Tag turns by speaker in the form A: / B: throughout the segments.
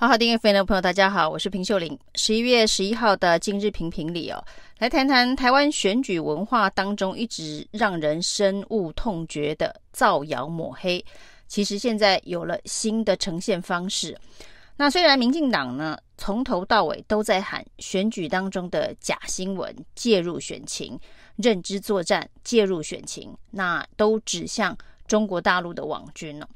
A: 好好订阅飞的朋友，大家好，我是平秀玲。十一月十一号的今日评评里哦，来谈谈台湾选举文化当中一直让人深恶痛绝的造谣抹黑，其实现在有了新的呈现方式。那虽然民进党呢从头到尾都在喊选举当中的假新闻介入选情、认知作战介入选情，那都指向中国大陆的网军了。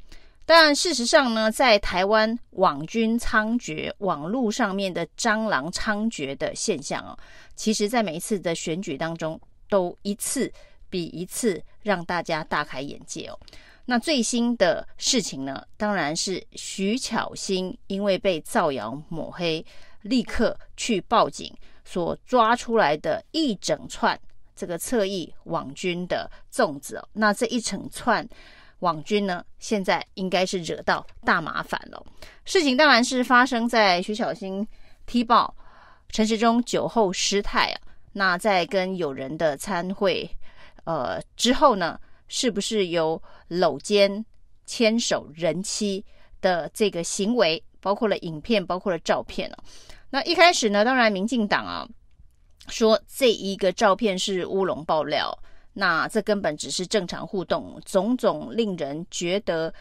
A: 但事实上呢，在台湾网军猖獗、网络上面的蟑螂猖獗的现象哦，其实，在每一次的选举当中，都一次比一次让大家大开眼界哦。那最新的事情呢，当然是徐巧芯因为被造谣抹黑，立刻去报警，所抓出来的一整串这个侧翼网军的粽子哦。那这一整串。网军呢，现在应该是惹到大麻烦了。事情当然是发生在徐小新踢爆陈时中酒后失态啊。那在跟友人的餐会呃之后呢，是不是有搂肩牵手人妻的这个行为，包括了影片，包括了照片呢？那一开始呢，当然民进党啊说这一个照片是乌龙爆料。那这根本只是正常互动，种种令人觉得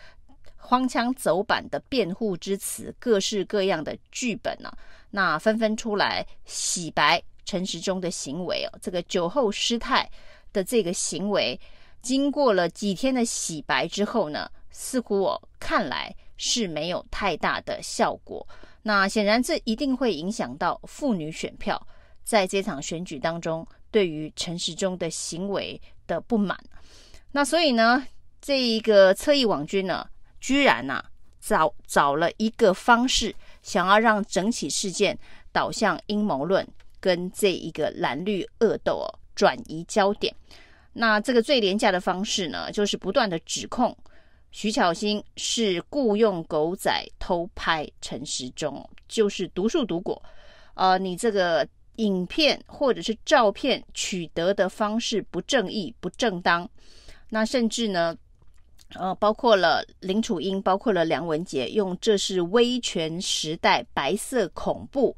A: 荒腔走板的辩护之词，各式各样的剧本呢、那纷纷出来洗白陈时中的行为哦，这个酒后失态的这个行为，经过了几天的洗白之后呢，似乎我、看来是没有太大的效果。那显然这一定会影响到妇女选票，在这场选举当中。对于陈时中的行为的不满，那所以呢，这一个侧翼网军呢，居然呢、啊、找找了一个方式，想要让整起事件导向阴谋论跟这一个蓝绿恶斗哦，转移焦点。那这个最廉价的方式呢，就是不断的指控徐巧芯是雇佣狗仔偷拍陈时中，就是毒树毒果。呃，你这个。影片或者是照片取得的方式不正义、不正当，那甚至呢，呃，包括了林楚英，包括了梁文杰，用这是威权时代白色恐怖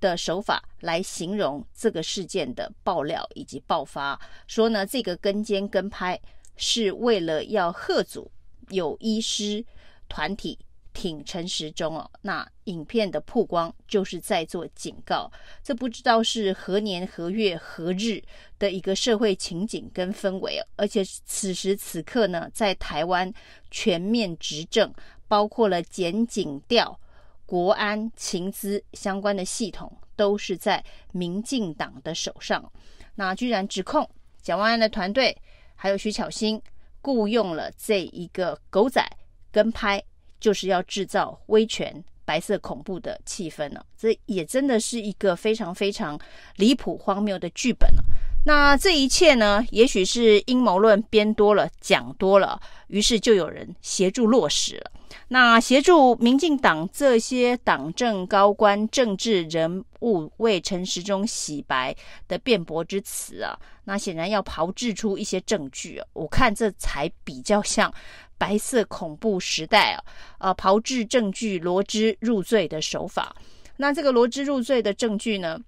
A: 的手法来形容这个事件的爆料以及爆发，说呢，这个跟监跟拍是为了要贺阻有医师团体。挺陈时中哦，那影片的曝光就是在做警告，这不知道是何年何月何日的一个社会情景跟氛围，而且此时此刻呢，在台湾全面执政，包括了检警调、国安、情资相关的系统，都是在民进党的手上。那居然指控蒋万安的团队还有徐巧芯雇佣了这一个狗仔跟拍。就是要制造威权白色恐怖的气氛呢，这也真的是一个非常非常离谱荒谬的剧本了。那这一切呢，也许是阴谋论编多了，讲多了，于是就有人协助落实了。那协助民进党这些党政高官、政治人物为陈时中洗白的辩驳之词啊，那显然要炮制出一些证据啊。我看这才比较像。白色恐怖时代啊，呃，炮制证据、罗织入罪的手法。那这个罗织入罪的证据呢，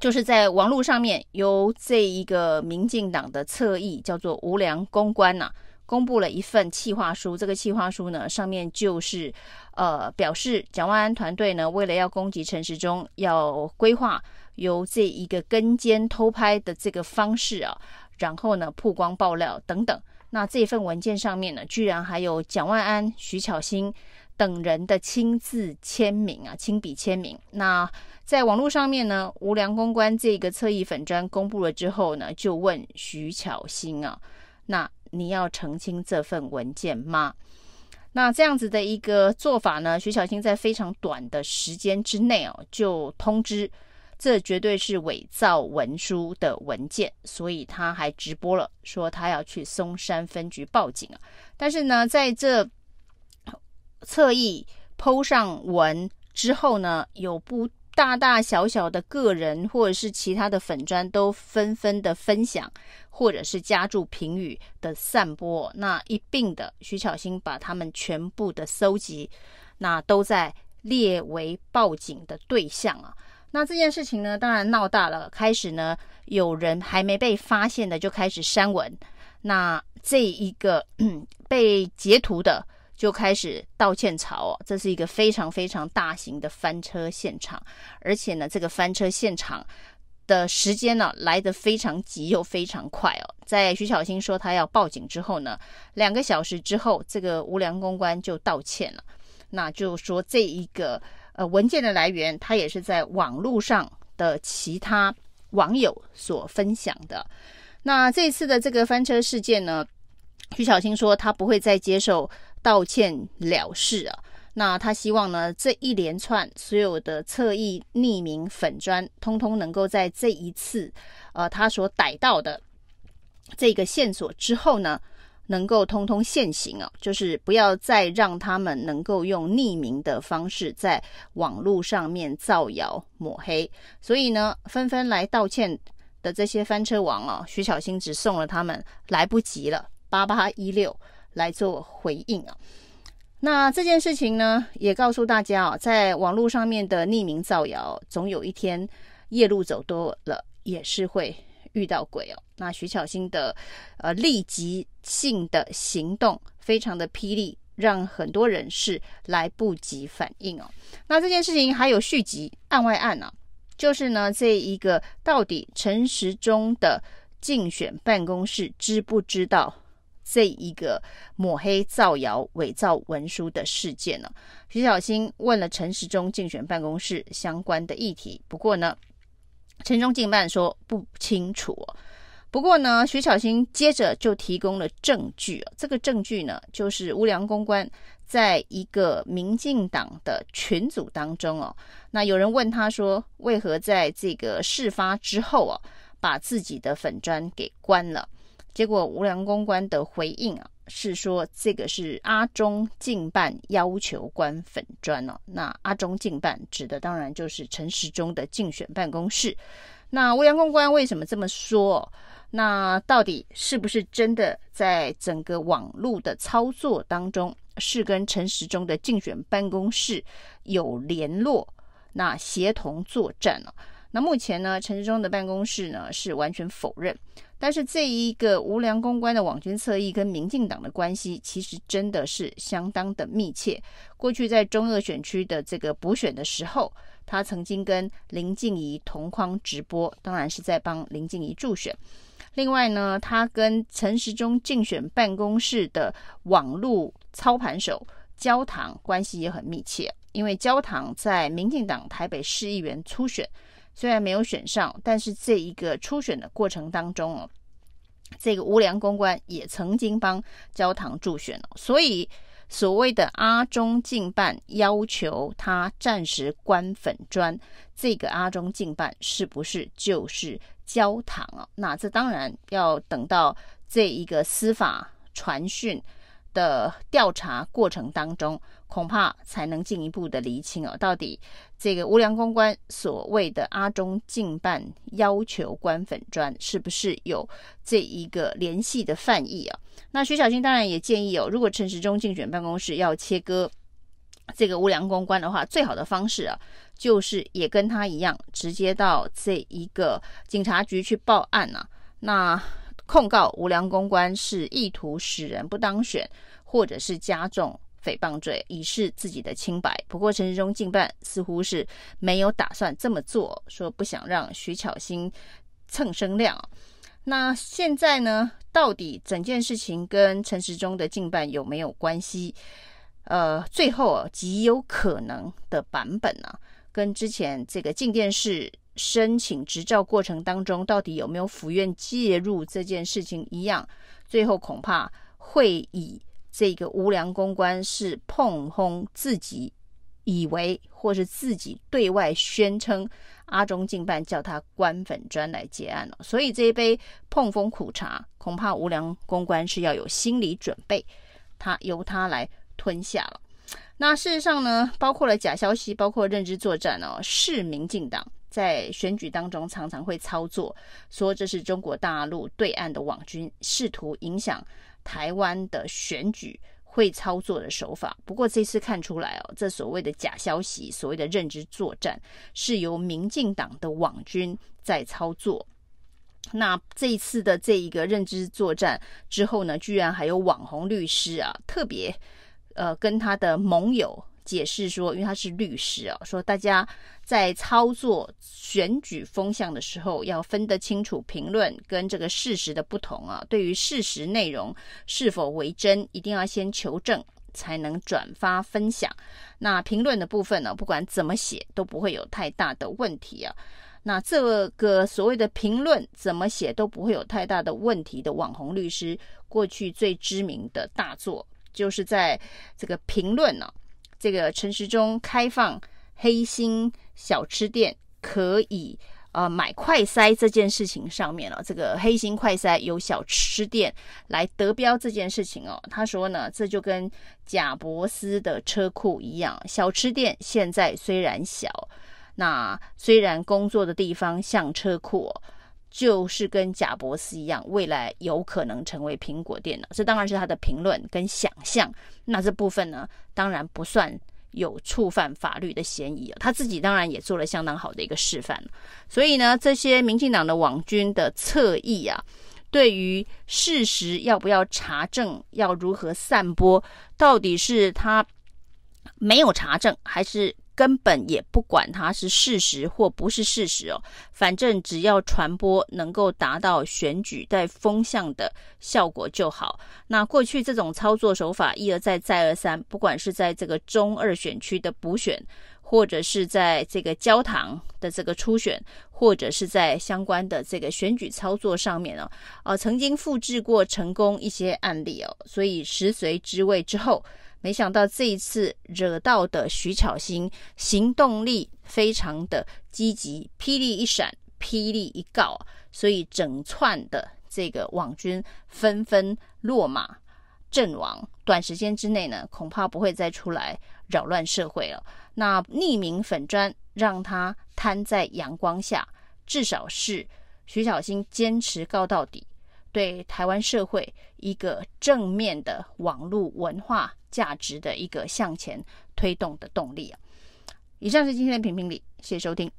A: 就是在网络上面由这一个民进党的侧翼叫做无良公关呐、啊，公布了一份企划书。这个企划书呢，上面就是呃表示蒋万安团队呢，为了要攻击陈时中，要规划由这一个跟监偷拍的这个方式啊，然后呢曝光爆料等等。那这份文件上面呢，居然还有蒋万安、徐巧芯等人的亲自签名啊，亲笔签名。那在网络上面呢，无良公关这个侧翼粉砖公布了之后呢，就问徐巧芯啊，那你要澄清这份文件吗？那这样子的一个做法呢，徐巧芯在非常短的时间之内哦，就通知。这绝对是伪造文书的文件，所以他还直播了，说他要去松山分局报警啊。但是呢，在这侧翼 PO 上文之后呢，有不大大小小的个人或者是其他的粉砖都纷纷的分享，或者是加注评语的散播，那一并的徐巧芯把他们全部的搜集，那都在列为报警的对象啊。那这件事情呢，当然闹大了，开始呢，有人还没被发现的就开始删文，那这一个被截图的就开始道歉潮哦，这是一个非常非常大型的翻车现场，而且呢，这个翻车现场的时间呢来得非常急又非常快哦，在徐小青说他要报警之后呢，两个小时之后，这个无良公关就道歉了，那就说这一个。呃，文件的来源，他也是在网络上的其他网友所分享的。那这次的这个翻车事件呢，徐小青说他不会再接受道歉了事啊。那他希望呢，这一连串所有的侧翼匿名粉砖，通通能够在这一次，呃，他所逮到的这个线索之后呢。能够通通现形啊，就是不要再让他们能够用匿名的方式在网络上面造谣抹黑。所以呢，纷纷来道歉的这些翻车王啊，徐小新只送了他们来不及了，八八一六来做回应啊。那这件事情呢，也告诉大家啊，在网络上面的匿名造谣，总有一天夜路走多了，也是会。遇到鬼哦，那徐巧芯的呃立即性的行动非常的霹雳，让很多人是来不及反应哦。那这件事情还有续集，案外案啊，就是呢这一个到底陈时中的竞选办公室知不知道这一个抹黑造谣伪造文书的事件呢？徐巧芯问了陈时中竞选办公室相关的议题，不过呢。陈时中竞办说不清楚，不过呢，徐巧芯接着就提供了证据。这个证据呢，就是无良公关在一个民进党的群组当中哦，那有人问他说，为何在这个事发之后啊，把自己的粉砖给关了？结果无良公关的回应啊。是说这个是阿中竞办要求关粉砖哦，那阿中竞办指的当然就是陈时中的竞选办公室。那无良公关为什么这么说？那到底是不是真的在整个网络的操作当中是跟陈时中的竞选办公室有联络？那协同作战呢？那目前呢，陈时中的办公室呢是完全否认。但是这一个无良公关的网军侧翼跟民进党的关系，其实真的是相当的密切。过去在中二选区的这个补选的时候，他曾经跟林静怡同框直播，当然是在帮林静怡助选。另外呢，他跟陈时中竞选办公室的网络操盘手焦糖关系也很密切，因为焦糖在民进党台北市议员初选。虽然没有选上，但是这一个初选的过程当中哦，这个无良公关也曾经帮焦糖助选哦，所以所谓的阿中竞办要求他暂时关粉专，这个阿中竞办是不是就是焦糖啊？那这当然要等到这一个司法传讯的调查过程当中。恐怕才能进一步的厘清哦，到底这个无良公关所谓的阿中竞办要求关粉专，是不是有这一个联系的犯意啊？那徐巧芯当然也建议哦，如果陈时中竞选办公室要切割这个无良公关的话，最好的方式啊，就是也跟他一样，直接到这一个警察局去报案啊，那控告无良公关是意图使人不当选，或者是加重。诽谤罪，以示自己的清白。不过陈时中竞办似乎是没有打算这么做，说不想让徐巧芯蹭声量。那现在呢？到底整件事情跟陈时中的竞办有没有关系？呃，最后极有可能的版本呢、啊，跟之前这个镜电视申请执照过程当中，到底有没有府院介入这件事情一样，最后恐怕会以。这个无良公关是膨风自己以为，或是自己对外宣称，阿中竞办叫他关粉专来结案了。所以这一杯碰风苦茶，恐怕无良公关是要有心理准备，他由他来吞下了。那事实上呢，包括了假消息，包括认知作战哦，是民进党在选举当中常常会操作，说这是中国大陆对岸的网军试图影响。台湾的选举，会操作的手法。不过这次看出来哦，这所谓的假消息，所谓的认知作战，是由民进党的网军在操作。那这一次的这一个认知作战之后呢，居然还有网红律师啊，特别呃跟他的盟友解释说，因为他是律师啊，说大家在操作选举风向的时候，要分得清楚评论跟这个事实的不同啊。对于事实内容是否为真，一定要先求证，才能转发分享。那评论的部分呢，不管怎么写都不会有太大的问题啊。那这个所谓的评论怎么写都不会有太大的问题的网红律师，过去最知名的大作就是在这个评论呢、这个陈时中开放黑心小吃店可以呃买快筛这件事情上面了、这个黑心快筛由小吃店来得标这件事情哦，他说呢，这就跟贾伯斯的车库一样，小吃店现在虽然小。那虽然工作的地方像车库，就是跟贾伯斯一样，未来有可能成为苹果电脑。这当然是他的评论跟想象。那这部分呢，当然不算有触犯法律的嫌疑。他自己当然也做了相当好的一个示范。所以呢，这些民进党的网军的侧翼啊，对于事实要不要查证，要如何散播，到底是他没有查证，还是？根本也不管它是事实或不是事实哦，反正只要传播能够达到选举带风向的效果就好。那过去这种操作手法一而再再而三，不管是在这个中二选区的补选，或者是在这个焦糖的这个初选，或者是在相关的这个选举操作上面哦，呃，曾经复制过成功一些案例哦，所以食髓知味之后。没想到这一次惹到的徐巧芯行动力非常的积极，霹雳一闪，霹雳一告，所以整串的这个网军纷纷落马阵亡。短时间之内呢，恐怕不会再出来扰乱社会了。那匿名粉砖让他摊在阳光下，至少是徐巧芯坚持告到底，对台湾社会一个正面的网络文化。价值的一个向前推动的动力啊！以上是今天的评评理，谢谢收听。